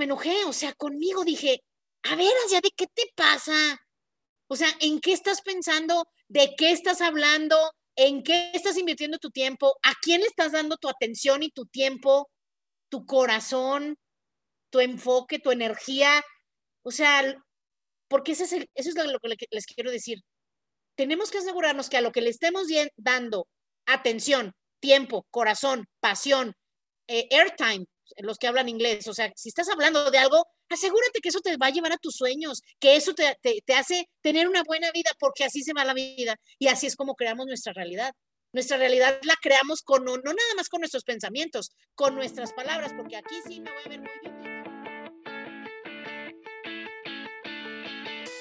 me enojé, o sea, conmigo dije, a ver, Asia, ¿de qué te pasa? O sea, ¿en qué estás pensando? ¿De qué estás hablando? ¿En qué estás invirtiendo tu tiempo? ¿A quién le estás dando tu atención y tu tiempo, tu corazón, tu enfoque, tu energía? O sea, porque eso es, eso es lo que les quiero decir. Tenemos que asegurarnos que a lo que le estemos dando atención, tiempo, corazón, pasión, eh, airtime, los que hablan inglés, o sea, si estás hablando de algo, asegúrate que eso te va a llevar a tus sueños, que eso te, te, hace tener una buena vida, porque así se va la vida y así es como creamos nuestra realidad. Nuestra realidad la creamos con, no, no nada más con nuestros pensamientos, con nuestras palabras, porque aquí sí me voy a ver muy bien.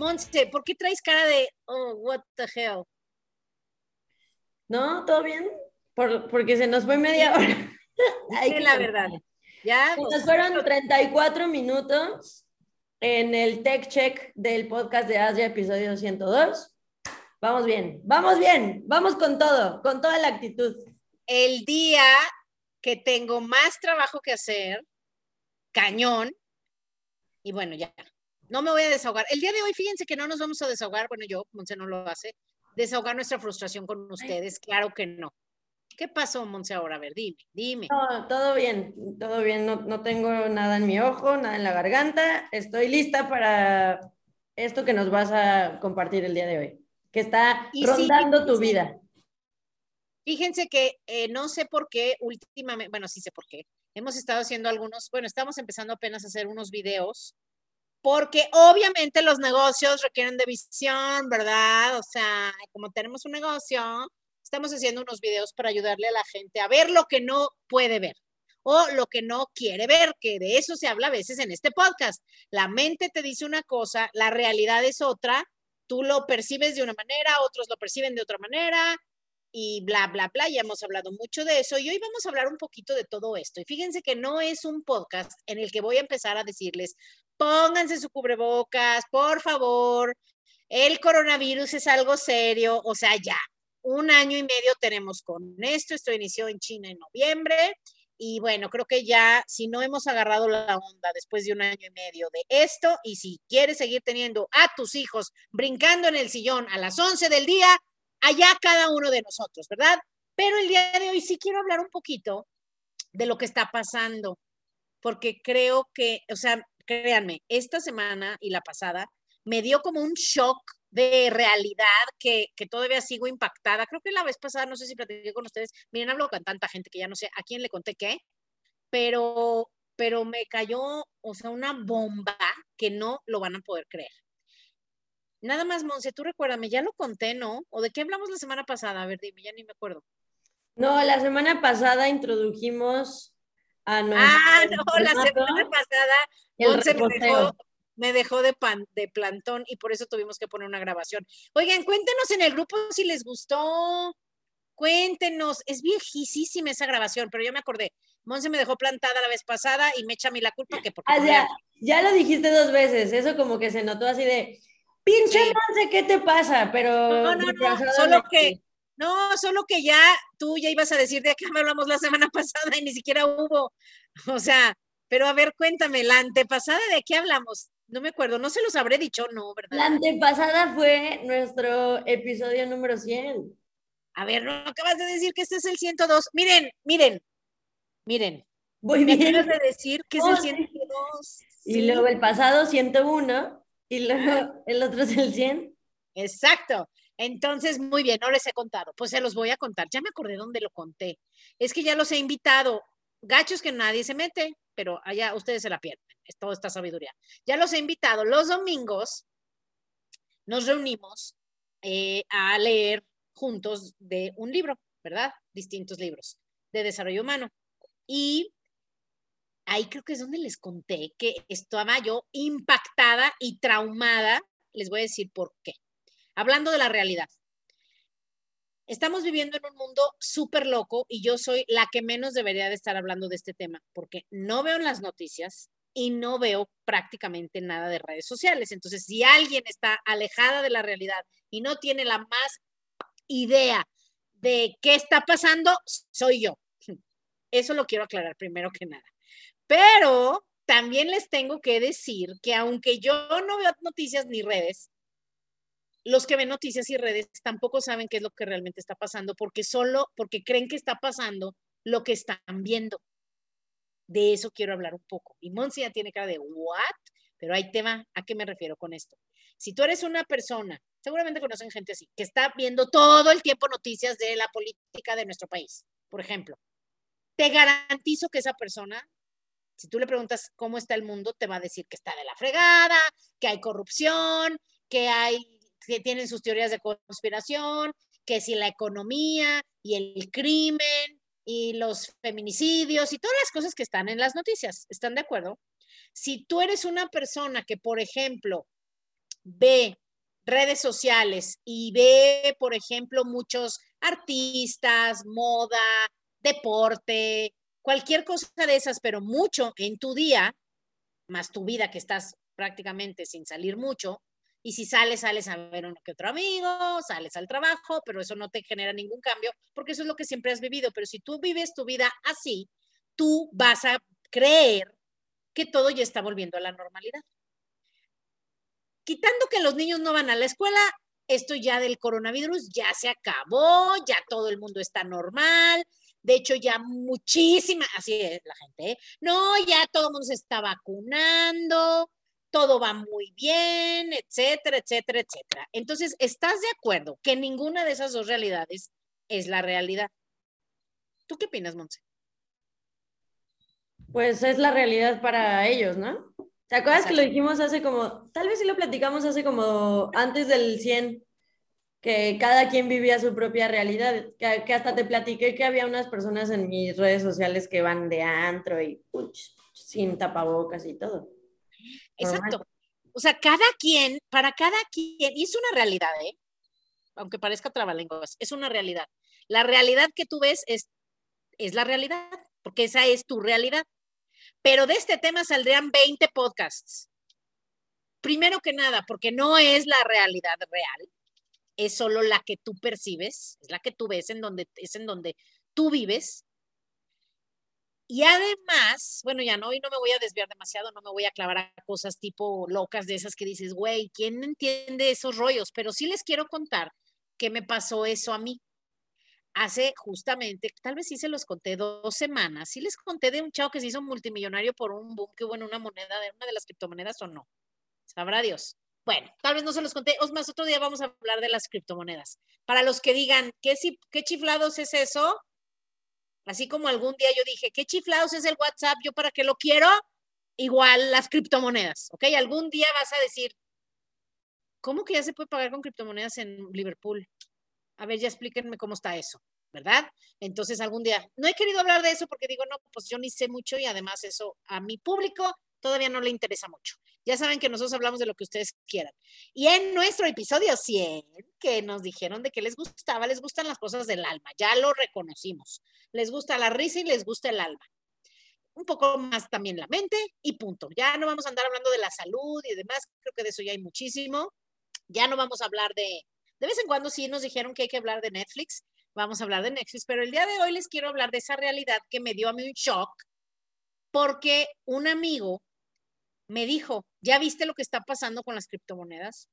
Monse, ¿por qué traes cara de, oh, what the hell? No, ¿todo bien? porque se nos fue media hora. Es la verdad. Ya. Nos pues, fueron 34 minutos en el Tech Check del podcast de Asia, episodio 102. Vamos bien, vamos bien, vamos con todo, con toda la actitud. El día que tengo más trabajo que hacer, cañón, y bueno, ya, no me voy a desahogar. El día de hoy, fíjense que no nos vamos a desahogar, bueno, yo, Monse no lo hace, desahogar nuestra frustración con ustedes, claro que no. ¿Qué pasó, Monse, ahora? A ver, dime, dime. No, todo bien, todo bien. No, no, tengo nada en mi ojo, nada en la garganta. Estoy lista para esto que nos vas a compartir el día de hoy, que está rondando tu vida. Fíjense que eh, no sé por qué últimamente, bueno, sí sé por qué. Hemos estado haciendo algunos, bueno, estamos empezando apenas a hacer unos videos, porque obviamente los negocios requieren de visión, ¿verdad? O sea, como tenemos un negocio, estamos haciendo unos videos para ayudarle a la gente a ver lo que no puede ver o lo que no quiere ver, que de eso se habla a veces en este podcast. La mente te dice una cosa, la realidad es otra, tú lo percibes de una manera, otros lo perciben de otra manera y bla, bla, bla. Ya hemos hablado mucho de eso y hoy vamos a hablar un poquito de todo esto. Y fíjense que no es un podcast en el que voy a empezar a decirles, pónganse su cubrebocas, por favor, el coronavirus es algo serio, o sea, ya, un año y medio tenemos con esto. Esto inició en China en noviembre. Y bueno, creo que ya, si no hemos agarrado la onda después de un año y medio de esto, y si quieres seguir teniendo a tus hijos brincando en el sillón a las 11 del día, allá cada uno de nosotros, ¿verdad? Pero el día de hoy sí quiero hablar un poquito de lo que está pasando, porque creo que, o sea, créanme, esta semana y la pasada me dio como un shock de realidad que, que, todavía sigo impactada. Creo que la vez pasada, no sé si platiqué con ustedes, miren, hablo con tanta gente que ya no sé a quién le conté qué, pero, pero me cayó, o sea, una bomba que no lo van a poder creer. Nada más, Monse, tú recuérdame, ya lo conté, ¿no? ¿O de qué hablamos la semana pasada? A ver, dime, ya ni me acuerdo. No, la semana pasada introdujimos a. Ah, no, la semana pasada Monse me dejó, me dejó de, pan, de plantón y por eso tuvimos que poner una grabación. Oigan, cuéntenos en el grupo si les gustó. Cuéntenos, es viejísima esa grabación, pero yo me acordé. Monse me dejó plantada la vez pasada y me echa a mí la culpa que porque. Ah, ya, lo dijiste dos veces, eso como que se notó así de, pinche Monse, ¿qué te pasa? Pero. No, no, no, solo que. No, solo que ya tú ya ibas a decir de qué hablamos la semana pasada y ni siquiera hubo. O sea, pero a ver, cuéntame, la antepasada de qué hablamos. No me acuerdo, no se los habré dicho, no, ¿verdad? La antepasada fue nuestro episodio número 100. A ver, no acabas de decir que este es el 102. Miren, miren, miren. Muy bien. Acabas de decir que es el 102. Y luego el pasado 101 y luego el otro es el 100. Exacto. Entonces, muy bien, no les he contado. Pues se los voy a contar. Ya me acordé dónde lo conté. Es que ya los he invitado. Gachos que nadie se mete, pero allá ustedes se la pierden es toda esta sabiduría. Ya los he invitado. Los domingos nos reunimos eh, a leer juntos de un libro, ¿verdad? Distintos libros de desarrollo humano. Y ahí creo que es donde les conté que estaba yo impactada y traumada. Les voy a decir por qué. Hablando de la realidad. Estamos viviendo en un mundo súper loco y yo soy la que menos debería de estar hablando de este tema porque no veo las noticias y no veo prácticamente nada de redes sociales. Entonces, si alguien está alejada de la realidad y no tiene la más idea de qué está pasando, soy yo. Eso lo quiero aclarar primero que nada. Pero también les tengo que decir que aunque yo no veo noticias ni redes, los que ven noticias y redes tampoco saben qué es lo que realmente está pasando porque solo porque creen que está pasando lo que están viendo. De eso quiero hablar un poco. Y Monsi ya tiene cara de what, pero hay tema, ¿a qué me refiero con esto? Si tú eres una persona, seguramente conocen gente así, que está viendo todo el tiempo noticias de la política de nuestro país, por ejemplo, te garantizo que esa persona si tú le preguntas cómo está el mundo, te va a decir que está de la fregada, que hay corrupción, que hay que tienen sus teorías de conspiración, que si la economía y el crimen y los feminicidios y todas las cosas que están en las noticias. ¿Están de acuerdo? Si tú eres una persona que, por ejemplo, ve redes sociales y ve, por ejemplo, muchos artistas, moda, deporte, cualquier cosa de esas, pero mucho en tu día, más tu vida que estás prácticamente sin salir mucho, y si sales, sales a ver uno que otro amigo, sales al trabajo, pero eso no te genera ningún cambio, porque eso es lo que siempre has vivido. Pero si tú vives tu vida así, tú vas a creer que todo ya está volviendo a la normalidad. Quitando que los niños no van a la escuela, esto ya del coronavirus ya se acabó, ya todo el mundo está normal. De hecho, ya muchísima, así es la gente, ¿eh? no, ya todo el mundo se está vacunando, todo va muy bien, etcétera, etcétera, etcétera. Entonces, ¿estás de acuerdo que ninguna de esas dos realidades es la realidad? ¿Tú qué opinas, Monse? Pues es la realidad para ellos, ¿no? ¿Te acuerdas que lo dijimos hace como, tal vez sí lo platicamos hace como antes del 100, que cada quien vivía su propia realidad, que, hasta te platiqué que había unas personas en mis redes sociales que van de antro y sin tapabocas y todo. Exacto. O sea, cada quien, para cada quien, y es una realidad, ¿eh? Aunque parezca trabalenguas, es una realidad. La realidad que tú ves es, es la realidad, porque esa es tu realidad. Pero de este tema saldrían 20 podcasts. Primero que nada, porque no es la realidad real, es solo la que tú percibes, es la que tú ves en donde es en donde tú vives y además, bueno, ya no, hoy no me voy a desviar demasiado, no me voy a clavar a cosas tipo locas de esas que dices, güey, ¿quién entiende esos rollos? Pero sí les quiero contar que me pasó eso a mí. Hace justamente, tal vez sí se los conté dos semanas, sí les conté de un chavo que se hizo multimillonario por un boom que hubo en una moneda, de una de las criptomonedas o no. Sabrá Dios. Bueno, tal vez no se los conté. os más, otro día vamos a hablar de las criptomonedas. Para los que digan, ¿qué, qué chiflados es eso? Así como algún día yo dije, ¿qué chiflados es el WhatsApp? ¿Yo para qué lo quiero? Igual las criptomonedas, ¿ok? Algún día vas a decir, ¿cómo que ya se puede pagar con criptomonedas en Liverpool? A ver, ya explíquenme cómo está eso, ¿verdad? Entonces algún día, no he querido hablar de eso porque digo, no, pues yo ni sé mucho y además eso a mi público todavía no le interesa mucho. Ya saben que nosotros hablamos de lo que ustedes quieran. Y en nuestro episodio 100, que nos dijeron de que les gustaba, les gustan las cosas del alma, ya lo reconocimos. Les gusta la risa y les gusta el alma. Un poco más también la mente y punto. Ya no vamos a andar hablando de la salud y demás, creo que de eso ya hay muchísimo. Ya no vamos a hablar de, de vez en cuando sí nos dijeron que hay que hablar de Netflix, vamos a hablar de Netflix, pero el día de hoy les quiero hablar de esa realidad que me dio a mí un shock porque un amigo me dijo, ¿ya viste lo que está pasando con las criptomonedas?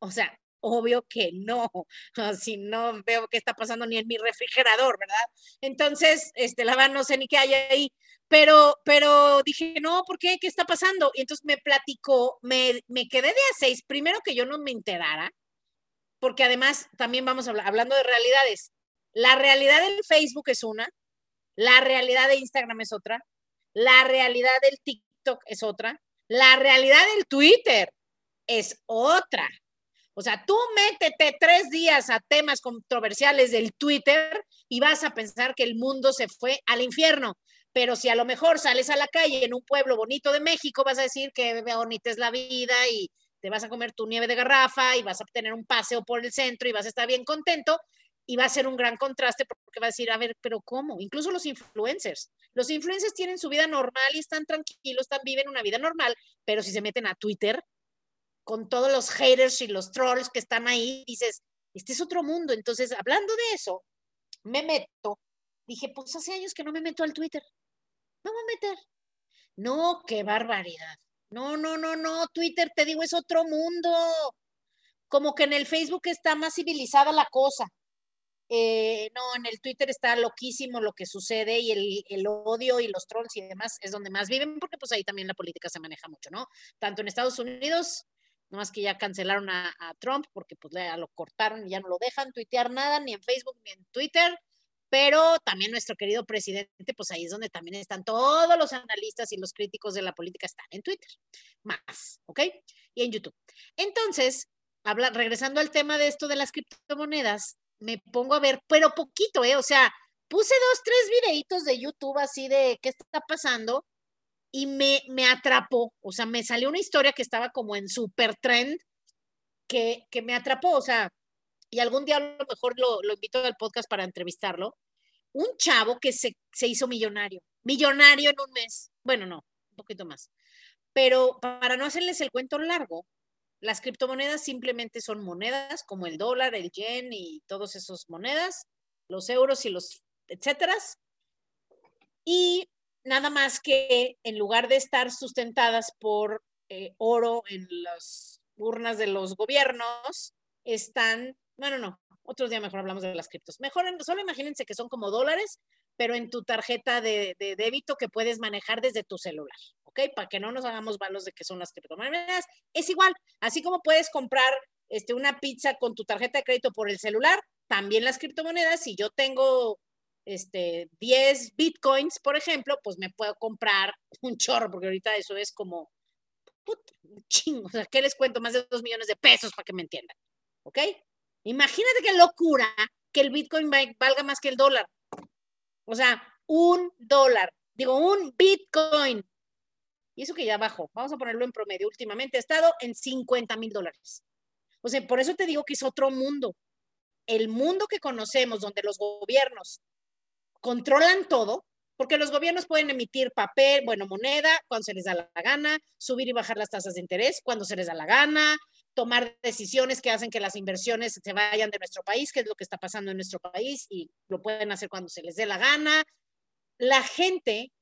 O sea, obvio que no, si no veo qué está pasando ni en mi refrigerador, ¿verdad? Entonces, este, la verdad no sé ni qué hay ahí, pero, pero dije, no, ¿por qué? ¿Qué está pasando? Y entonces me platicó, me, me quedé de a seis, primero que yo no me enterara, porque además también vamos hablar, hablando de realidades, la realidad del Facebook es una, la realidad de Instagram es otra, la realidad del TikTok es otra, la realidad del Twitter es otra. O sea, tú métete tres días a temas controversiales del Twitter y vas a pensar que el mundo se fue al infierno. pero si a lo mejor sales a la calle en un pueblo bonito de México, vas a decir que bonita es la vida y te vas a comer tu nieve de garrafa y vas a tener un paseo por el centro y vas a estar bien contento y va a ser un gran contraste porque va a decir, a ver, pero ¿cómo? Incluso los influencers. Los influencers tienen su vida normal y están tranquilos, están, viven una vida normal, pero si se meten a Twitter con todos los haters y los trolls que están ahí, dices, este es otro mundo. Entonces, hablando de eso, me meto, dije, pues hace años que no me meto al Twitter. Vamos a meter. No, qué barbaridad. No, no, no, no, Twitter, te digo, es otro mundo. Como que en el Facebook está más civilizada la cosa. Eh, no, en el Twitter está loquísimo lo que sucede y el, el, odio y los trolls y demás es donde más viven, porque pues ahí también la política se maneja mucho, ¿no? Tanto en Estados Unidos, no más que ya cancelaron a, a Trump porque pues ya lo cortaron y ya no lo dejan tuitear nada, ni en Facebook ni en Twitter, pero también nuestro querido presidente, pues ahí es donde también están todos los analistas y los críticos de la política, están en Twitter, más, ¿ok? Y en YouTube. Entonces, habla, regresando al tema de esto de las criptomonedas, me pongo a ver, pero poquito, ¿eh? O sea, puse dos, tres videitos de YouTube así de qué está pasando y me, me atrapó, o sea, me salió una historia que estaba como en super trend que, que me atrapó, o sea, y algún día a lo mejor lo, lo invito al podcast para entrevistarlo, un chavo que se, se hizo millonario, millonario en un mes, bueno, no, un poquito más, pero para no hacerles el cuento largo, las criptomonedas simplemente son monedas como el dólar, el yen y todas esas monedas, los euros y los etcétera. Y nada más que en lugar de estar sustentadas por eh, oro en las urnas de los gobiernos, están bueno, no, otro día mejor hablamos de las criptos. Mejor, solo imagínense que son como dólares, pero en tu tarjeta de, de débito que puedes manejar desde tu celular, ¿ok? Para que no nos hagamos valos de que son las criptomonedas. Es igual, así como puedes comprar este, una pizza con tu tarjeta de crédito por el celular, también las criptomonedas, si yo tengo este, 10 bitcoins, por ejemplo, pues me puedo comprar un chorro, porque ahorita eso es como un chingo. O sea, ¿qué les cuento? Más de 2 millones de pesos para que me entiendan. ¿Ok? Imagínate qué locura que el Bitcoin valga más que el dólar. O sea, un dólar, digo, un Bitcoin. Y eso que ya bajó, vamos a ponerlo en promedio, últimamente ha estado en 50 mil dólares. O sea, por eso te digo que es otro mundo. El mundo que conocemos, donde los gobiernos controlan todo, porque los gobiernos pueden emitir papel, bueno, moneda, cuando se les da la gana, subir y bajar las tasas de interés cuando se les da la gana, tomar decisiones que hacen que las inversiones se vayan de nuestro país, que es lo que está pasando en nuestro país, y lo pueden hacer cuando se les dé la gana. La gente,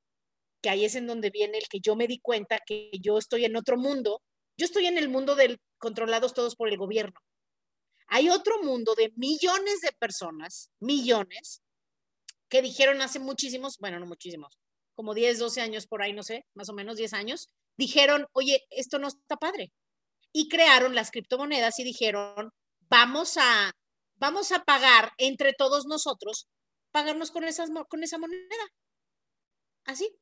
que ahí es en donde viene el que yo me di cuenta que yo estoy en otro mundo, yo estoy en el mundo del controlados todos por el gobierno. Hay otro mundo de millones de personas, millones, que dijeron hace muchísimos, bueno, no muchísimos, como 10, 12 años por ahí, no sé, más o menos 10 años, dijeron, oye, esto no está padre y crearon las criptomonedas y dijeron, vamos a, vamos a pagar entre todos nosotros, pagarnos con, esas, con esa moneda. Así,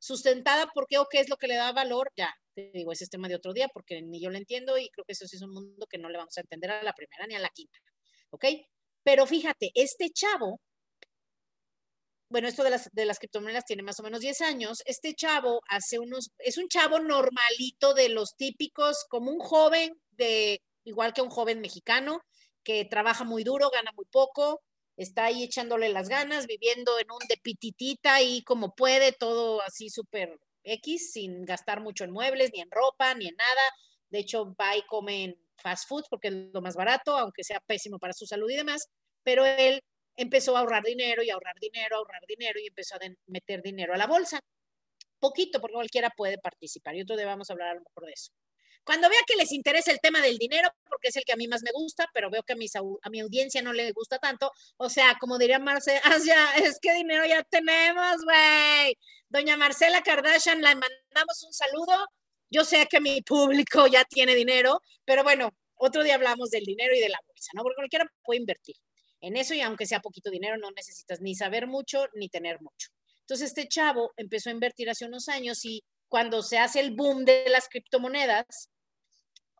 sustentada porque o qué es lo que le da valor, ya, te digo, ese es tema de otro día porque ni yo lo entiendo y creo que eso sí es un mundo que no le vamos a entender a la primera ni a la quinta, ¿ok? Pero fíjate, este chavo bueno, esto de las, de criptomonedas tiene más o menos 10 años. Este chavo hace unos, es un chavo normalito de los típicos, como un joven de, igual que un joven mexicano, que trabaja muy duro, gana muy poco, está ahí echándole las ganas, viviendo en un depititita y como puede, todo así súper X, sin gastar mucho en muebles, ni en ropa, ni en nada. De hecho, va y come en fast food porque es lo más barato, aunque sea pésimo para su salud y demás, pero él empezó a ahorrar dinero y ahorrar dinero, ahorrar dinero y empezó a meter dinero a la bolsa. Poquito, porque cualquiera puede participar. Y día vamos a hablar a lo mejor de eso. Cuando vea que les interesa el tema del dinero, porque es el que a mí más me gusta, pero veo que a, mis, a mi audiencia no le gusta tanto, o sea, como diría Marcela, es que dinero ya tenemos, güey. Doña Marcela Kardashian, la mandamos un saludo. Yo sé que mi público ya tiene dinero, pero bueno, otro día hablamos del dinero y de la bolsa, ¿no? Porque cualquiera puede invertir en eso y aunque sea poquito dinero, no necesitas ni saber mucho ni tener mucho. Entonces este chavo empezó a invertir hace unos años y cuando se hace el boom de las criptomonedas,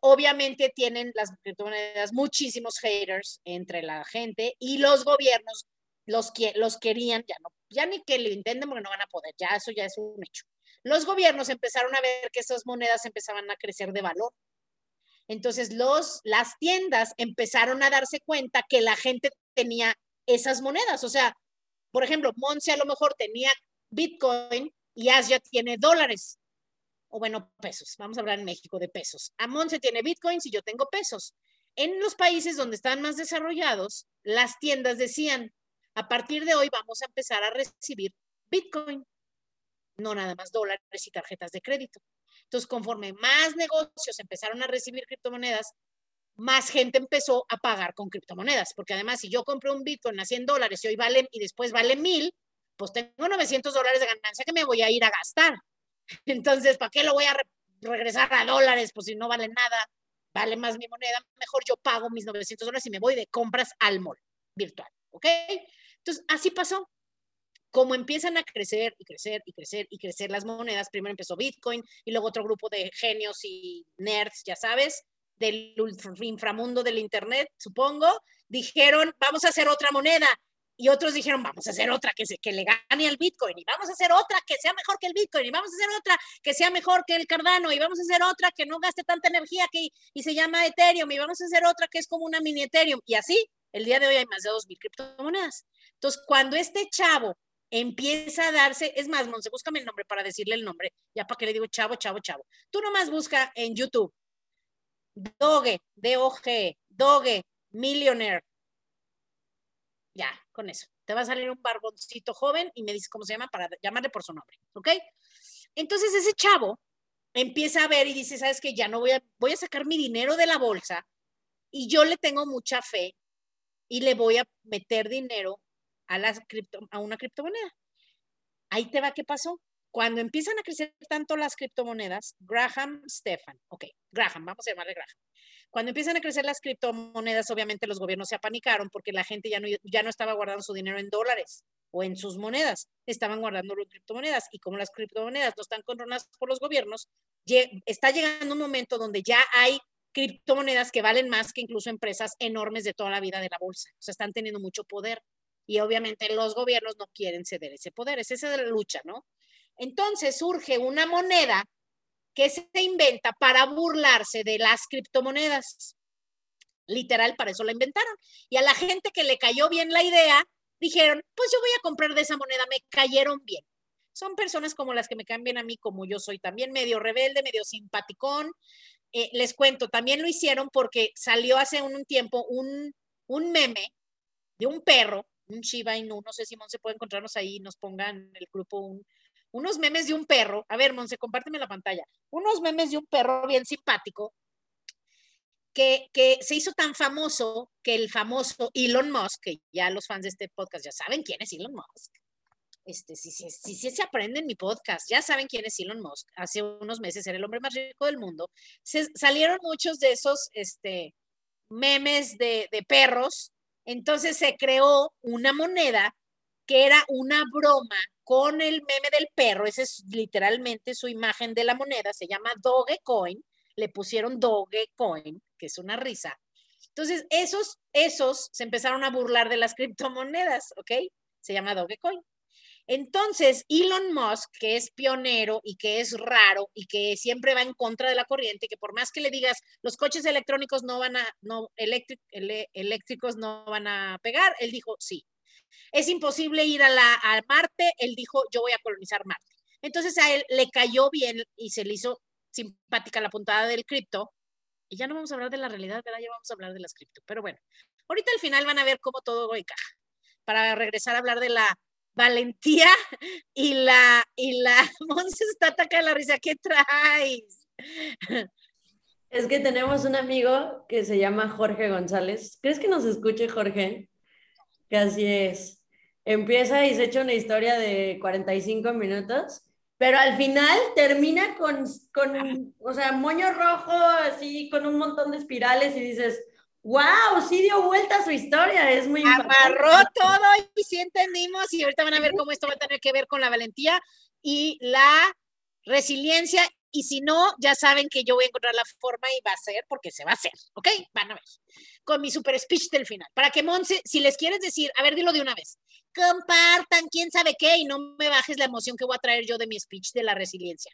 obviamente tienen las criptomonedas muchísimos haters entre la gente y los gobiernos los, los querían, ya no, ya ni que lo intenten porque no van a poder, ya eso ya es un hecho. Los gobiernos empezaron a ver que esas monedas empezaban a crecer de valor. Entonces los, las tiendas empezaron a darse cuenta que la gente tenía esas monedas. O sea, por ejemplo, Monse a lo mejor tenía Bitcoin y Asia tiene dólares. O bueno, pesos. Vamos a hablar en México de pesos. A Monse tiene Bitcoins y yo tengo pesos. En los países donde están más desarrollados, las tiendas decían, a partir de hoy vamos a empezar a recibir Bitcoin, no nada más dólares y tarjetas de crédito. Entonces, conforme más negocios empezaron a recibir criptomonedas, más gente empezó a pagar con criptomonedas, porque además si yo compré un Bitcoin a 100 dólares y hoy vale y después vale 1000, pues tengo 900 dólares de ganancia que me voy a ir a gastar. Entonces, ¿para qué lo voy a regresar a dólares? Pues si no vale nada, vale más mi moneda, mejor yo pago mis 900 dólares y me voy de compras al mall virtual, ¿ok? Entonces, así pasó. Como empiezan a crecer y crecer y crecer y crecer las monedas, primero empezó Bitcoin y luego otro grupo de genios y nerds, ya sabes, del inframundo del Internet, supongo, dijeron, vamos a hacer otra moneda. Y otros dijeron, vamos a hacer otra que, se, que le gane al Bitcoin, y vamos a hacer otra que sea mejor que el Bitcoin, y vamos a hacer otra que sea mejor que el Cardano, y vamos a hacer otra que no gaste tanta energía que, y se llama Ethereum, y vamos a hacer otra que es como una mini Ethereum. Y así, el día de hoy hay más de 2.000 criptomonedas. Entonces, cuando este chavo empieza a darse, es más, Monse, búscame el nombre para decirle el nombre, ya para que le digo chavo, chavo, chavo. Tú nomás busca en YouTube Doge, D-O-G, Doge, Millionaire. Ya, con eso. Te va a salir un barboncito joven y me dice cómo se llama para llamarle por su nombre, ¿ok? Entonces ese chavo empieza a ver y dice, ¿sabes qué? Ya no voy a, voy a sacar mi dinero de la bolsa y yo le tengo mucha fe y le voy a meter dinero a, las cripto, a una criptomoneda. Ahí te va, ¿qué pasó? Cuando empiezan a crecer tanto las criptomonedas, Graham Stefan, ok, Graham, vamos a llamarle Graham. Cuando empiezan a crecer las criptomonedas, obviamente los gobiernos se apanicaron porque la gente ya no, ya no estaba guardando su dinero en dólares o en sus monedas, estaban guardando en criptomonedas. Y como las criptomonedas no están controladas por los gobiernos, está llegando un momento donde ya hay criptomonedas que valen más que incluso empresas enormes de toda la vida de la bolsa. O sea, están teniendo mucho poder. Y obviamente los gobiernos no quieren ceder ese poder. Es esa la lucha, ¿no? Entonces surge una moneda que se inventa para burlarse de las criptomonedas. Literal, para eso la inventaron. Y a la gente que le cayó bien la idea, dijeron, pues yo voy a comprar de esa moneda, me cayeron bien. Son personas como las que me cambian a mí, como yo soy también medio rebelde, medio simpaticón. Eh, les cuento, también lo hicieron porque salió hace un, tiempo un, un meme de un perro, un Shiba Inu, no sé si Mon se puede encontrarnos ahí, nos pongan en el grupo un, unos memes de un perro. A ver, Monse, compárteme la pantalla. Unos memes de un perro bien simpático que, que, se hizo tan famoso que el famoso Elon Musk, que ya los fans de este podcast ya saben quién es Elon Musk. Este, si, si, si, si se aprende en mi podcast, ya saben quién es Elon Musk. Hace unos meses era el hombre más rico del mundo. Salieron muchos de esos este, memes de, de perros. Entonces se creó una moneda que era una broma con el meme del perro, esa es literalmente su imagen de la moneda, se llama Dogecoin, le pusieron Dogecoin, que es una risa. Entonces, esos, esos se empezaron a burlar de las criptomonedas, ¿ok? Se llama Dogecoin. Entonces, Elon Musk, que es pionero y que es raro y que siempre va en contra de la corriente, que por más que le digas, los coches electrónicos no van a, no, eléctricos no van a pegar, él dijo, sí, es imposible ir a, la, Marte, él dijo, yo voy a colonizar Marte. Entonces a él le cayó bien y se le hizo simpática la puntada del cripto. Y ya no vamos a hablar de la realidad, ¿verdad? Ya vamos a hablar de las cripto. Pero bueno, ahorita al final van a ver cómo todo encaja. Para regresar a hablar de la valentía y la, y la, Monse está atacando la risa, ¿qué traes? Es que tenemos un amigo que se llama Jorge González. ¿Crees que nos escuche Jorge? Que así es. Empieza y se echa una historia de 45 minutos, pero al final termina con, con, o sea, moño rojo, así, con un montón de espirales y dices, wow, sí dio vuelta su historia, es muy Amarró todo y sí entendimos y ahorita van a ver cómo esto va a tener que ver con la valentía y la resiliencia y si no, ya saben que yo voy a encontrar la forma y va a ser porque se va a hacer, ¿ok? Van a ver. Con mi super speech del final. Para que Monse, si les quieres decir, a ver, dilo de una vez. Compartan, quién sabe qué, y no me bajes la emoción que voy a traer yo de mi speech de la resiliencia.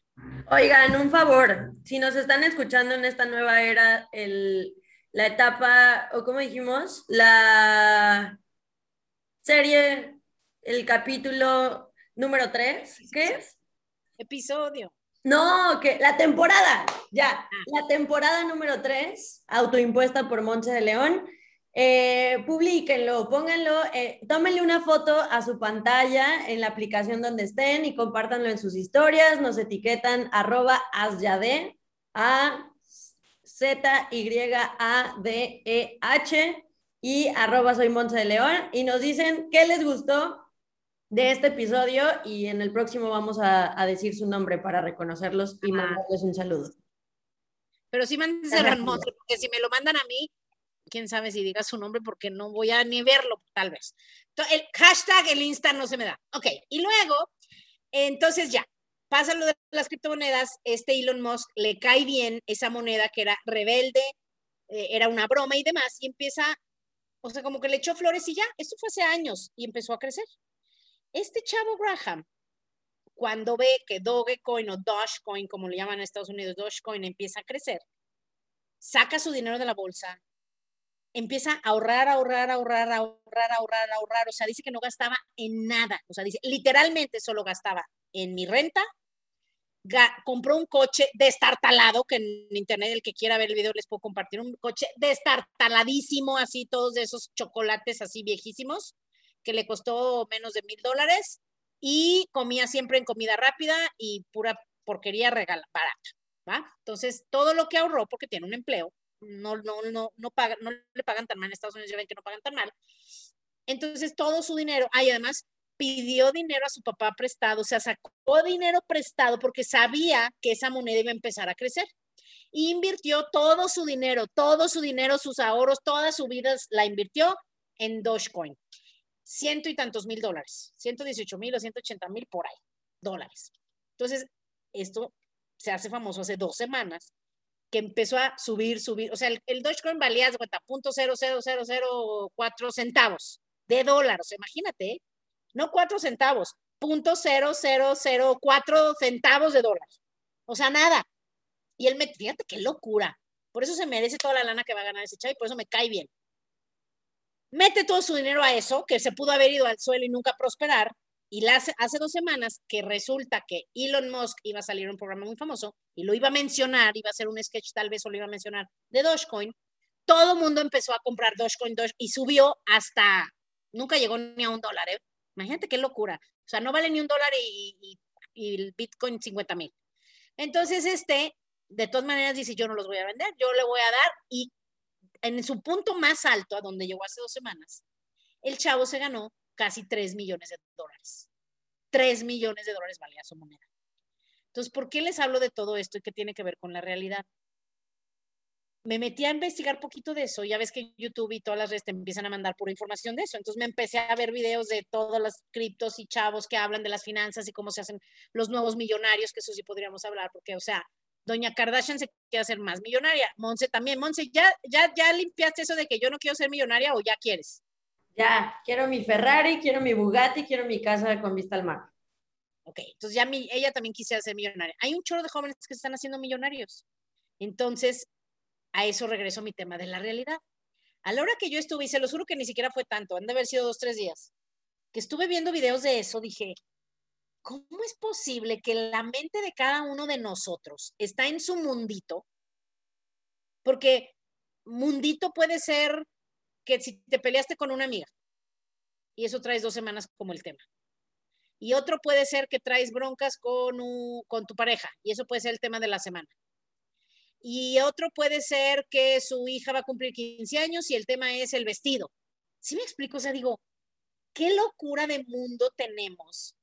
Oigan, un favor, si nos están escuchando en esta nueva era, el, la etapa, o como dijimos, la serie, el capítulo número 3, ¿qué es? Episodio. No, que la temporada, ya, ah. la temporada número 3, autoimpuesta por Monse de León. Eh, publíquenlo, pónganlo, eh, tómenle una foto a su pantalla en la aplicación donde estén y compártanlo en sus historias. Nos etiquetan arroba asyade, a z y a d e h y arroba soy Monse de León y nos dicen qué les gustó de este episodio y en el próximo vamos a, decir su nombre para reconocerlos y mandarles un saludo. Pero sí mándense monstruo, porque si me lo mandan a mí, quién sabe si diga su nombre porque no voy a ni verlo, tal vez. el hashtag, el Insta no se me da. Ok, y luego, entonces ya, pasa lo de las criptomonedas, este Elon Musk le cae bien esa moneda que era rebelde, eh, era una broma y demás, y empieza, o sea, como que le echó flores y ya, esto fue hace años y empezó a crecer. Este chavo Graham, cuando ve que Dogecoin o Dogecoin, como le llaman en Estados Unidos, Dogecoin empieza a crecer, saca su dinero de la bolsa, empieza a ahorrar, ahorrar, ahorrar, ahorrar, ahorrar, ahorrar. O sea, dice que no gastaba en nada. O sea, dice, literalmente solo gastaba en mi renta. compró un coche destartalado, que en internet el que quiera ver el video les puedo compartir, un coche destartaladísimo, así todos de esos chocolates así viejísimos que le costó menos de mil dólares y comía siempre en comida rápida y pura porquería regala, barata, ¿va? Entonces, todo lo que ahorró, porque tiene un empleo, no, no, no, no, paga, no le pagan tan mal, en Estados Unidos ya ven que no pagan tan mal. Entonces, todo su dinero, ay, además, pidió dinero a su papá prestado, o sea, sacó dinero prestado porque sabía que esa moneda iba a empezar a crecer. invirtió todo su dinero, todo su dinero, sus ahorros, toda su vida la invirtió en Dogecoin ciento y tantos mil dólares, 118 mil o 180 mil por ahí, dólares. Entonces, esto se hace famoso hace dos semanas, que empezó a subir, subir, o sea, el, el Dogecoin valía de cuenta, punto cero, cero, cero, cero, cuatro centavos de dólares, imagínate, ¿eh? no cuatro centavos, punto cero, cero, cero, cuatro centavos de dólares. O sea, nada. Y él me, fíjate qué locura. Por eso se merece toda la lana que va a ganar ese chavo y por eso me cae bien mete todo su dinero a eso, que se pudo haber ido al suelo y nunca prosperar, y hace, hace dos semanas que resulta que Elon Musk iba a salir a un programa muy famoso y lo iba a mencionar, iba a hacer un sketch tal vez o lo iba a mencionar de Dogecoin, todo mundo empezó a comprar Dogecoin, Doge, y subió hasta, nunca llegó ni a un dólar, ¿eh? Imagínate qué locura. O sea, no vale ni un dólar y, y, y el Bitcoin 50 mil. Entonces, este, de todas maneras, dice, yo no los voy a vender, yo le voy a dar y en su punto más alto, a donde llegó hace dos semanas, el chavo se ganó casi 3 millones de dólares. 3 millones de dólares valía su moneda. Entonces, ¿por qué les hablo de todo esto y qué tiene que ver con la realidad? Me metí a investigar poquito de eso. Ya ves que YouTube y todas las redes te empiezan a mandar pura información de eso. Entonces me empecé a ver videos de todos los criptos y chavos que hablan de las finanzas y cómo se hacen los nuevos millonarios, que eso sí podríamos hablar, porque, o sea, Doña Kardashian se quiere hacer más millonaria. Monse también. Monse, ¿ya, ya, ¿ya limpiaste eso de que yo no quiero ser millonaria o ya quieres? Ya, quiero mi Ferrari, quiero mi Bugatti, quiero mi casa con vista al mar. Ok, entonces ya mi, ella también quisiera ser millonaria. Hay un chorro de jóvenes que se están haciendo millonarios. Entonces, a eso regreso mi tema de la realidad. A la hora que yo estuve, y se lo juro que ni siquiera fue tanto, han de haber sido dos, tres días, que estuve viendo videos de eso, dije, ¿cómo es posible que la mente de cada uno de nosotros está en su mundito? Porque mundito puede ser que si te peleaste con una amiga y eso traes dos semanas como el tema. Y otro puede ser que traes broncas con, con tu pareja y eso puede ser el tema de la semana. Y otro puede ser que su hija va a cumplir 15 años y el tema es el vestido. ¿Sí me explico? O sea, digo, qué locura de mundo tenemos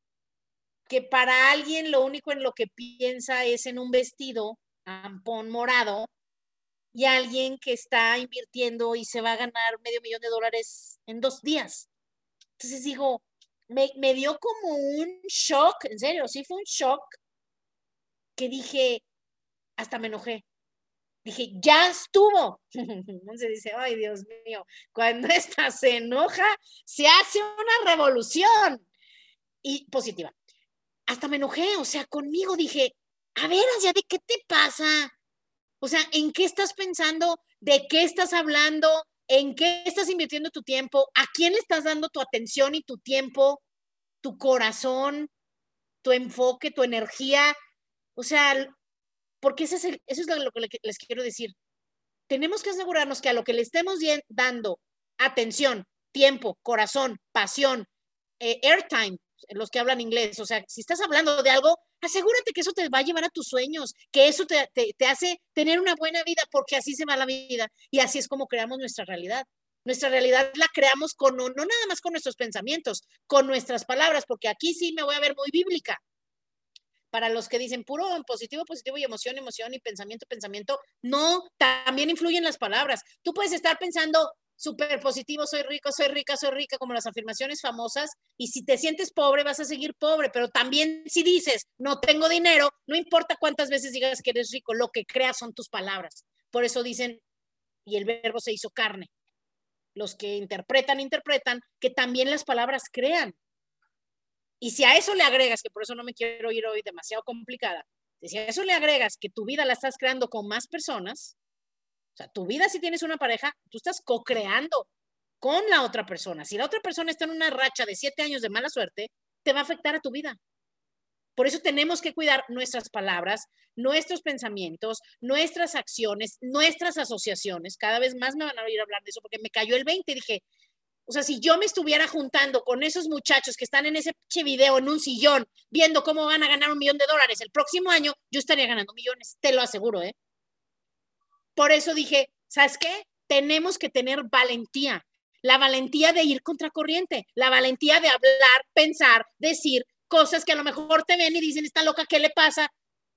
que para alguien lo único en lo que piensa es en un vestido ampón morado y alguien que está invirtiendo y se va a ganar medio millón de dólares en dos días. Entonces digo, me, me dio como un shock, en serio, sí fue un shock, que dije, hasta me enojé. Dije, ya estuvo. Entonces dice, ay Dios mío, cuando esta se enoja, se hace una revolución. Y positiva. Hasta me enojé, o sea, conmigo dije, a ver, ya de qué te pasa. O sea, ¿en qué estás pensando? ¿De qué estás hablando? ¿En qué estás invirtiendo tu tiempo? ¿A quién estás dando tu atención y tu tiempo, tu corazón, tu enfoque, tu energía? O sea, porque es eso es lo que les quiero decir. Tenemos que asegurarnos que a lo que le estemos dando atención, tiempo, corazón, pasión, eh, airtime, los que hablan inglés, o sea, si estás hablando de algo, asegúrate que eso te va a llevar a tus sueños, que eso te, te, hace tener una buena vida, porque así se va la vida y así es como creamos nuestra realidad. Nuestra realidad la creamos con, no, no nada más con nuestros pensamientos, con nuestras palabras, porque aquí sí me voy a ver muy bíblica para los que dicen puro positivo, positivo y emoción, emoción y pensamiento, pensamiento, no, también influyen las palabras. Tú puedes estar pensando súper positivo, soy rico, soy rica, soy rica, como las afirmaciones famosas, y si te sientes pobre, vas a seguir pobre, pero también si dices, no tengo dinero, no importa cuántas veces digas que eres rico, lo que creas son tus palabras. Por eso dicen, y el verbo se hizo carne. Los que interpretan, interpretan, que también las palabras crean. Y si a eso le agregas, que por eso no me quiero ir hoy demasiado complicada, si a eso le agregas que tu vida la estás creando con más personas, o sea, tu vida si tienes una pareja, tú estás co-creando con la otra persona. Si la otra persona está en una racha de siete años de mala suerte, te va a afectar a tu vida. Por eso tenemos que cuidar nuestras palabras, nuestros pensamientos, nuestras acciones, nuestras asociaciones. Cada vez más me van a oír hablar de eso porque me cayó el 20 y dije, o sea, si yo me estuviera juntando con esos muchachos que están en ese video en un sillón viendo cómo van a ganar un millón de dólares el próximo año, yo estaría ganando millones, te lo aseguro, ¿eh? Por eso dije, ¿sabes qué? Tenemos que tener valentía, la valentía de ir contracorriente, la valentía de hablar, pensar, decir cosas que a lo mejor te ven y dicen, está loca, ¿qué le pasa?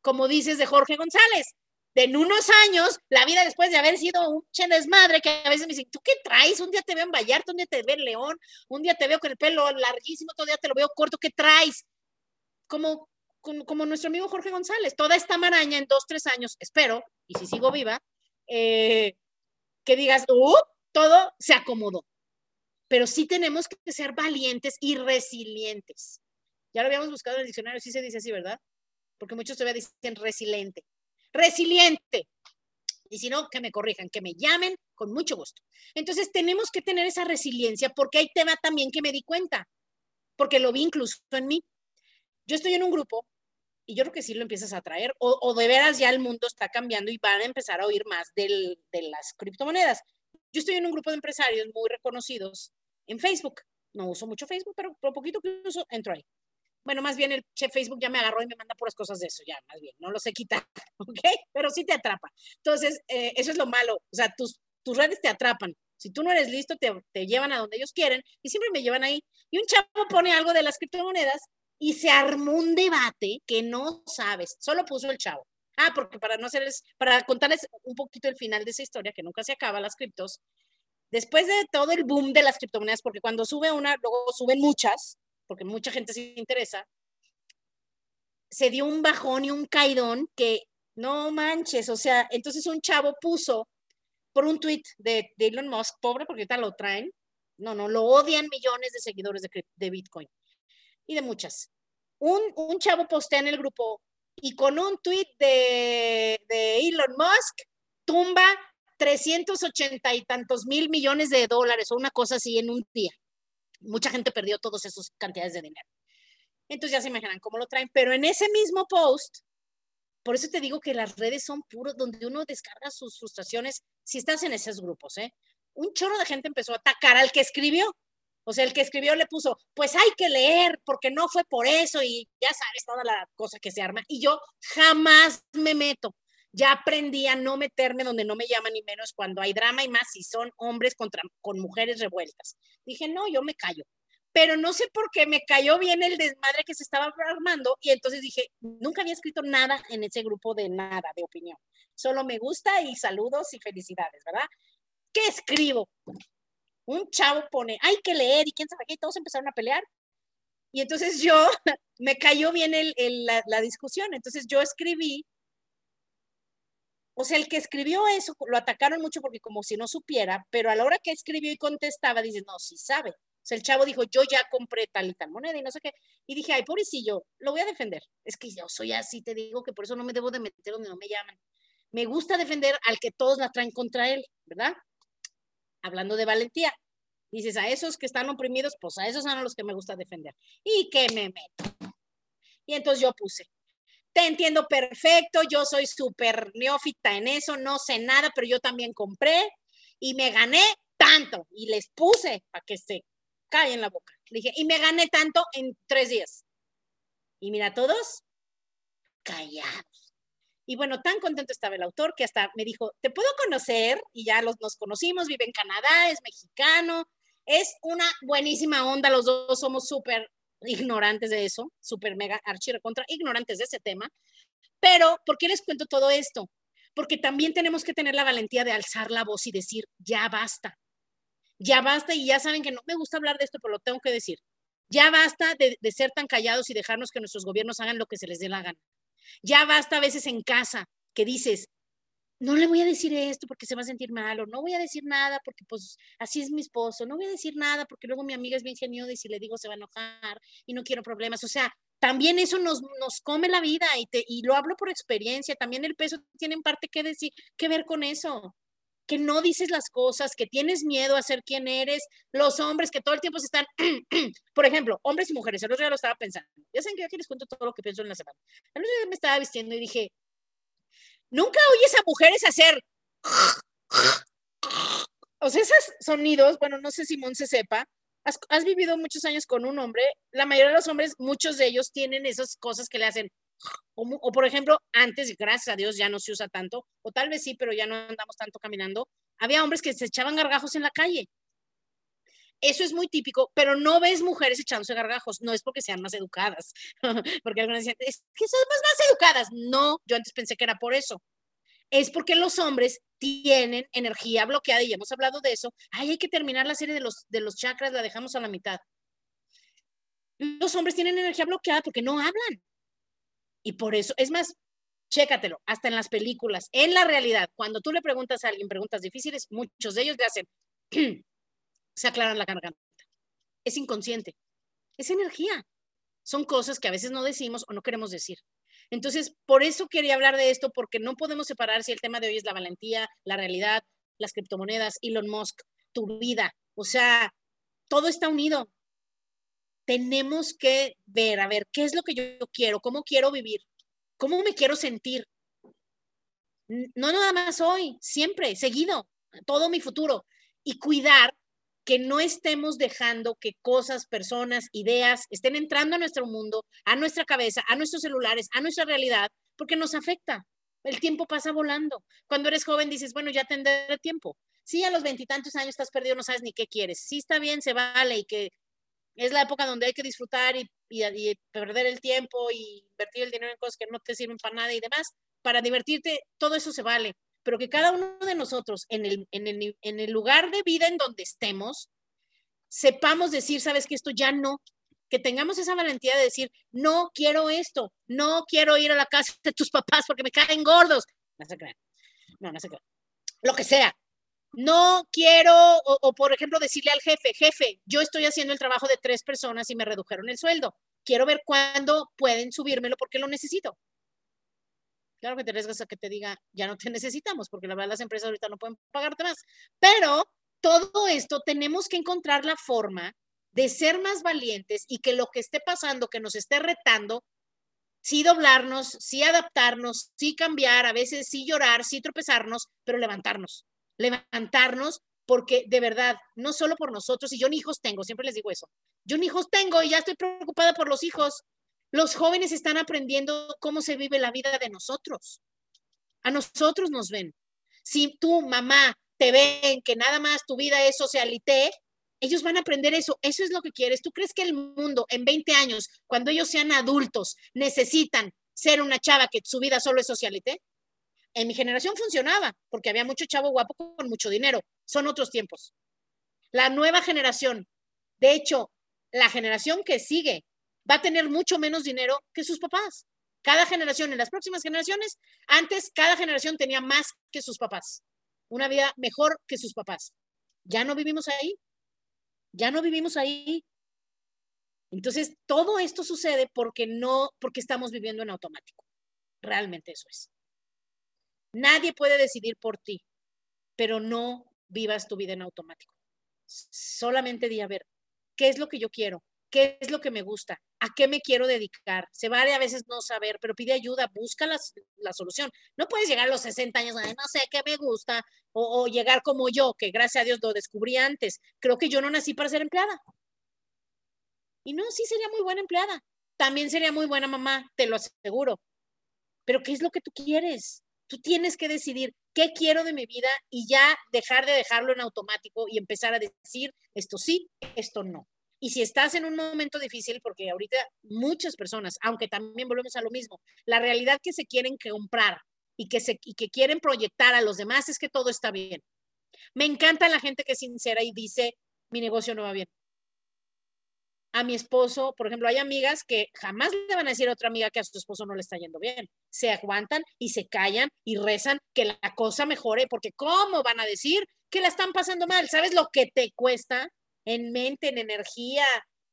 Como dices de Jorge González, en unos años, la vida después de haber sido un che desmadre, que a veces me dicen, ¿tú qué traes? Un día te veo en Vallarta, un día te veo en León, un día te veo con el pelo larguísimo, otro día te lo veo corto, ¿qué traes? Como, como, nuestro amigo Jorge González, toda esta maraña en dos, tres años, espero, y si sigo viva, eh, que digas, ¡uh! Todo se acomodó. Pero sí tenemos que ser valientes y resilientes. Ya lo habíamos buscado en el diccionario, sí se dice así, ¿verdad? Porque muchos todavía dicen resiliente resiliente. Y si no, que me corrijan, que me llamen con mucho gusto. Entonces tenemos que tener esa resiliencia porque hay tema también que me di cuenta, porque lo vi incluso en mí. Yo estoy en un grupo y yo creo que sí lo empiezas a traer o, de veras ya el mundo está cambiando y van a empezar a oír más de las criptomonedas. Yo estoy en un grupo de empresarios muy reconocidos en Facebook. No uso mucho Facebook, pero por poquito que uso, entro ahí. Bueno, más bien el chef Facebook ya me agarró y me manda puras cosas de eso, ya, más bien, no lo sé quitar, ¿ok? Pero sí te atrapa. Entonces, eh, eso es lo malo, o sea, tus, tus redes te atrapan. Si tú no eres listo, te, te llevan a donde ellos quieren y siempre me llevan ahí. Y un chavo pone algo de las criptomonedas y se armó un debate que no sabes, solo puso el chavo. Ah, porque para no hacerles, para contarles un poquito el final de esa historia, que nunca se acaba, las criptos, después de todo el boom de las criptomonedas, porque cuando sube una, luego suben muchas, porque mucha gente se interesa, se dio un bajón y un caidón que no manches, o sea, entonces un chavo puso por un tweet de, Elon Musk, pobre porque ahorita lo traen, no, no, lo odian millones de seguidores de, Bitcoin y de muchas. Un, un, chavo postea en el grupo y con un tweet de, de Elon Musk tumba 380 y tantos mil millones de dólares o una cosa así en un día mucha gente perdió todas esas cantidades de dinero. Entonces ya se imaginan cómo lo traen, pero en ese mismo post, por eso te digo que las redes son puros, donde uno descarga sus frustraciones, si estás en esos grupos, ¿eh? Un chorro de gente empezó a atacar al que escribió. O sea, el que escribió le puso, pues hay que leer, porque no fue por eso, y ya sabes toda la cosa que se arma. Y yo jamás me meto ya aprendí a no meterme donde no me llaman ni menos cuando hay drama y más si son hombres contra, con mujeres revueltas. Dije, no, yo me callo. Pero no sé por qué me cayó bien el desmadre que se estaba armando y entonces dije, nunca había escrito nada en ese grupo de nada, de opinión. Solo me gusta y saludos y felicidades, ¿verdad? ¿Qué escribo? Un chavo pone, hay que leer y quién sabe qué, y todos empezaron a pelear. Y entonces yo, me cayó bien el, la, discusión, entonces yo escribí o sea, el que escribió eso, lo atacaron mucho porque como si no supiera, pero a la hora que escribió y contestaba, dice, no, sí sabe. O sea, el chavo dijo, yo ya compré tal y tal moneda y no sé qué. Y dije, ay, pobrecillo, lo voy a defender. Es que yo soy así, te digo que por eso no me debo de meter donde no me llaman. Me gusta defender al que todos la traen contra él, ¿verdad? Hablando de valentía. Dices, a esos que están oprimidos, pues a esos son a los que me gusta defender. ¿Y que me meto? Y entonces yo puse, te entiendo perfecto, yo soy súper neófita en eso, no sé nada, pero yo también compré y me gané tanto y les puse para que se en la boca. Le dije, y me gané tanto en tres días. Y mira, todos callados. Y bueno, tan contento estaba el autor que hasta me dijo, te puedo conocer y ya los, nos conocimos, vive en Canadá, es mexicano, es una buenísima onda, los dos somos súper ignorantes de eso, súper mega archi contra ignorantes de ese tema. Pero, ¿por qué les cuento todo esto? Porque también tenemos que tener la valentía de alzar la voz y decir, ya basta, ya basta y ya saben que no me gusta hablar de esto, pero lo tengo que decir. Ya basta de, de ser tan callados y dejarnos que nuestros gobiernos hagan lo que se les dé la gana. Ya basta a veces en casa que dices, no le voy a decir esto porque se va a sentir mal, o no voy a decir nada porque pues así es mi esposo, no voy a decir nada porque luego mi amiga es bien geniosa y si le digo se va a enojar y no quiero problemas. O sea, también eso nos, nos come la vida y, te, y lo hablo por experiencia, también el peso tiene en parte que, decir, que ver con eso que no dices las cosas, que tienes miedo a ser quien eres, los hombres que todo el tiempo se están, por ejemplo, hombres y mujeres, el otro día lo estaba pensando, ya saben que yo aquí les cuento todo lo que pienso en la semana. El otro día me estaba vistiendo y dije, Nunca oyes a mujeres hacer. O sea, esos sonidos, bueno, no sé si Mon se sepa, has, vivido muchos años con un hombre, la mayoría de los hombres, muchos de ellos tienen esas cosas que le hacen. O, por ejemplo, antes, gracias a Dios, ya no se usa tanto, o tal vez sí, pero ya no andamos tanto caminando, había hombres que se echaban gargajos en la calle. Eso es muy típico, pero no ves mujeres echándose gargajos. No es porque sean más educadas, porque algunas dicen, es que somos más educadas. No, yo antes pensé que era por eso. Es porque los hombres tienen energía bloqueada y hemos hablado de eso. Ay, hay que terminar la serie de los, de los chakras, la dejamos a la mitad. Los hombres tienen energía bloqueada porque no hablan. Y por eso, es más, chécatelo, hasta en las películas, en la realidad, cuando tú le preguntas a alguien preguntas difíciles, muchos de ellos le hacen, se aclaran la garganta. Es inconsciente. Es energía. Son cosas que a veces no decimos o no queremos decir. Entonces, por eso quería hablar de esto, porque no podemos separar si el tema de hoy es la valentía, la realidad, las criptomonedas, Elon Musk, tu vida. O sea, todo está unido. Tenemos que ver, a ver, qué es lo que yo quiero, cómo quiero vivir, cómo me quiero sentir. No nada más hoy, siempre, seguido, todo mi futuro. Y cuidar que no estemos dejando que cosas, personas, ideas estén entrando a nuestro mundo, a nuestra cabeza, a nuestros celulares, a nuestra realidad, porque nos afecta. El tiempo pasa volando. Cuando eres joven dices, bueno, ya tendré tiempo. Sí, a los veintitantos años estás perdido, no sabes ni qué quieres. Sí, está bien, se vale y que es la época donde hay que disfrutar y, perder el tiempo y invertir el dinero en cosas que no te sirven para nada y demás. Para divertirte, todo eso se vale pero que cada uno de nosotros en el, lugar de vida en donde estemos, sepamos decir, sabes que esto ya no, que tengamos esa valentía de decir, no quiero esto, no quiero ir a la casa de tus papás porque me caen gordos. No se crean. No, no se crean. Lo que sea. No quiero, o, por ejemplo, decirle al jefe, jefe, yo estoy haciendo el trabajo de tres personas y me redujeron el sueldo. Quiero ver cuándo pueden subírmelo porque lo necesito. Claro que te arriesgas a que te diga, ya no te necesitamos, porque la verdad las empresas ahorita no pueden pagarte más. Pero todo esto tenemos que encontrar la forma de ser más valientes y que lo que esté pasando, que nos esté retando, sí doblarnos, sí adaptarnos, sí cambiar, a veces sí llorar, sí tropezarnos, pero levantarnos. Levantarnos porque de verdad, no solo por nosotros, y yo ni hijos tengo, siempre les digo eso, yo ni hijos tengo y ya estoy preocupada por los hijos, los jóvenes están aprendiendo cómo se vive la vida de nosotros. A nosotros nos ven. Si tú, mamá, te ven que nada más tu vida es socialité, ellos van a aprender eso. Eso es lo que quieres. ¿Tú crees que el mundo en 20 años, cuando ellos sean adultos, necesitan ser una chava que su vida solo es socialité? En mi generación funcionaba, porque había mucho chavo guapo con mucho dinero. Son otros tiempos. La nueva generación, de hecho, la generación que sigue va a tener mucho menos dinero que sus papás. Cada generación, en las próximas generaciones, antes cada generación tenía más que sus papás, una vida mejor que sus papás. Ya no vivimos ahí, ya no vivimos ahí. Entonces, todo esto sucede porque no, porque estamos viviendo en automático. Realmente eso es. Nadie puede decidir por ti, pero no vivas tu vida en automático. Solamente di a ver, ¿qué es lo que yo quiero? ¿Qué es lo que me gusta? ¿A qué me quiero dedicar? Se vale a veces no saber, pero pide ayuda, busca la, solución. No puedes llegar a los 60 años, no sé qué me gusta, o, o, llegar como yo, que gracias a Dios lo descubrí antes. Creo que yo no nací para ser empleada. Y no, sí sería muy buena empleada. También sería muy buena mamá, te lo aseguro. Pero ¿qué es lo que tú quieres? Tú tienes que decidir qué quiero de mi vida y ya dejar de dejarlo en automático y empezar a decir esto sí, esto no. Y si estás en un momento difícil, porque ahorita muchas personas, aunque también volvemos a lo mismo, la realidad que se quieren comprar y que, se, y que quieren proyectar a los demás es que todo está bien. Me encanta la gente que es sincera y dice, mi negocio no va bien. A mi esposo, por ejemplo, hay amigas que jamás le van a decir a otra amiga que a su esposo no le está yendo bien. Se aguantan y se callan y rezan que la cosa mejore, porque ¿cómo van a decir que la están pasando mal? ¿Sabes lo que te cuesta en mente, en energía,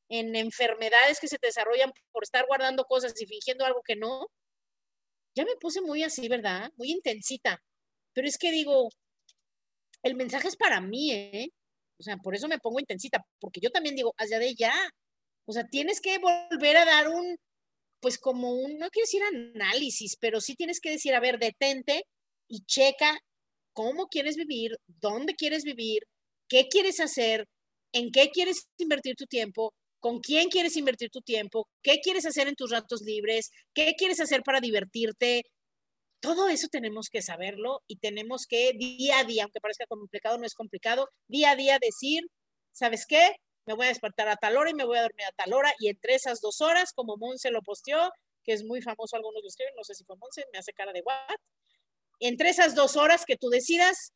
en enfermedades que se desarrollan por estar guardando cosas y fingiendo algo que no. Ya me puse muy así, ¿verdad? Muy intensita. Pero es que digo, el mensaje es para mí, ¿eh? O sea, por eso me pongo intensita, porque yo también digo, allá de ya. O sea, tienes que volver a dar un, pues como un, no quiero decir análisis, pero sí tienes que decir, a ver, detente y checa cómo quieres vivir, dónde quieres vivir, qué quieres hacer, en qué quieres invertir tu tiempo, con quién quieres invertir tu tiempo, qué quieres hacer en tus ratos libres, qué quieres hacer para divertirte. Todo eso tenemos que saberlo y tenemos que día a día, aunque parezca complicado, no es complicado, día a día decir, ¿sabes qué? Me voy a despertar a tal hora y me voy a dormir a tal hora y entre esas dos horas, como Monse lo posteó, que es muy famoso, algunos lo escriben, no sé si fue Monse, me hace cara de what, entre esas dos horas que tú decidas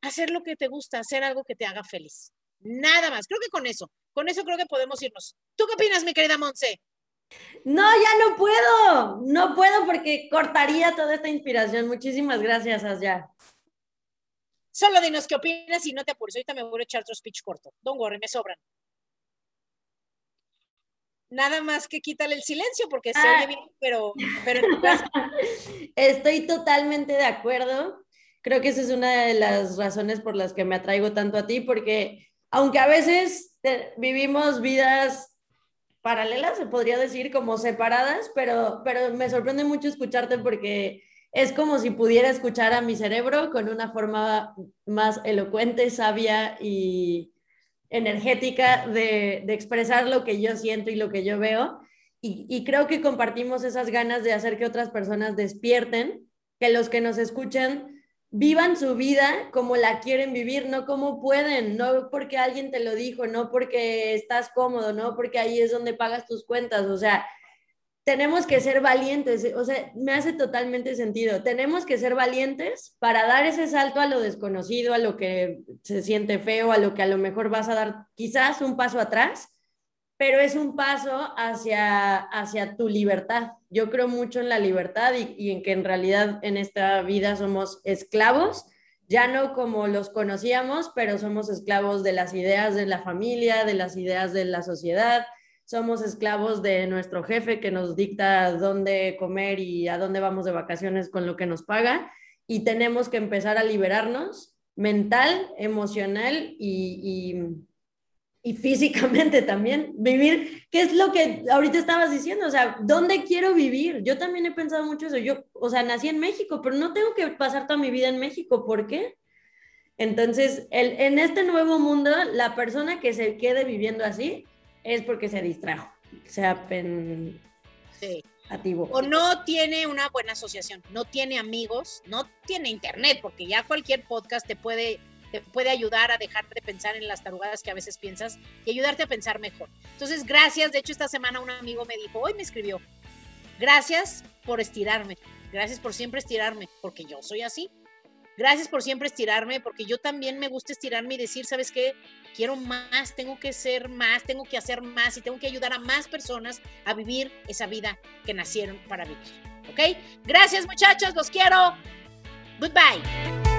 hacer lo que te gusta, hacer algo que te haga feliz. Nada más. Creo que con eso, con eso creo que podemos irnos. ¿Tú qué opinas, mi querida Monse? No, ya no puedo. No puedo porque cortaría toda esta inspiración. Muchísimas gracias, Asya. Solo dinos qué opinas y no te apures. Ahorita me voy a echar otro speech corto. Don't worry, me sobran. Nada más que quítale el silencio porque se oye ah. bien, pero, pero Estoy totalmente de acuerdo. Creo que esa es una de las razones por las que me atraigo tanto a ti, porque aunque a veces vivimos vidas paralelas, se podría decir, como separadas, pero, pero me sorprende mucho escucharte porque es como si pudiera escuchar a mi cerebro con una forma más elocuente, sabia y energética de, expresar lo que yo siento y lo que yo veo. Y, y, creo que compartimos esas ganas de hacer que otras personas despierten, que los que nos escuchan vivan su vida como la quieren vivir, no como pueden, no porque alguien te lo dijo, no porque estás cómodo, no porque ahí es donde pagas tus cuentas, o sea, tenemos que ser valientes, o sea, me hace totalmente sentido, tenemos que ser valientes para dar ese salto a lo desconocido, a lo que se siente feo, a lo que a lo mejor vas a dar quizás un paso atrás pero es un paso hacia, hacia tu libertad. Yo creo mucho en la libertad y, y, en que en realidad en esta vida somos esclavos, ya no como los conocíamos, pero somos esclavos de las ideas de la familia, de las ideas de la sociedad, somos esclavos de nuestro jefe que nos dicta dónde comer y a dónde vamos de vacaciones con lo que nos paga y tenemos que empezar a liberarnos mental, emocional y, y y físicamente también, vivir, ¿qué es lo que ahorita estabas diciendo? O sea, ¿dónde quiero vivir? Yo también he pensado mucho eso. Yo, o sea, nací en México, pero no tengo que pasar toda mi vida en México. ¿Por qué? Entonces, el, en este nuevo mundo, la persona que se quede viviendo así es porque se distrajo, sea pen... Sí. O no tiene una buena asociación, no tiene amigos, no tiene internet, porque ya cualquier podcast te puede te puede ayudar a dejar de pensar en las tarugadas que a veces piensas y ayudarte a pensar mejor. Entonces, gracias. De hecho, esta semana un amigo me dijo, hoy me escribió, gracias por estirarme, gracias por siempre estirarme, porque yo soy así. Gracias por siempre estirarme, porque yo también me gusta estirarme y decir, ¿sabes qué? Quiero más, tengo que ser más, tengo que hacer más y tengo que ayudar a más personas a vivir esa vida que nacieron para vivir. ¿Ok? Gracias muchachos, los quiero. Goodbye.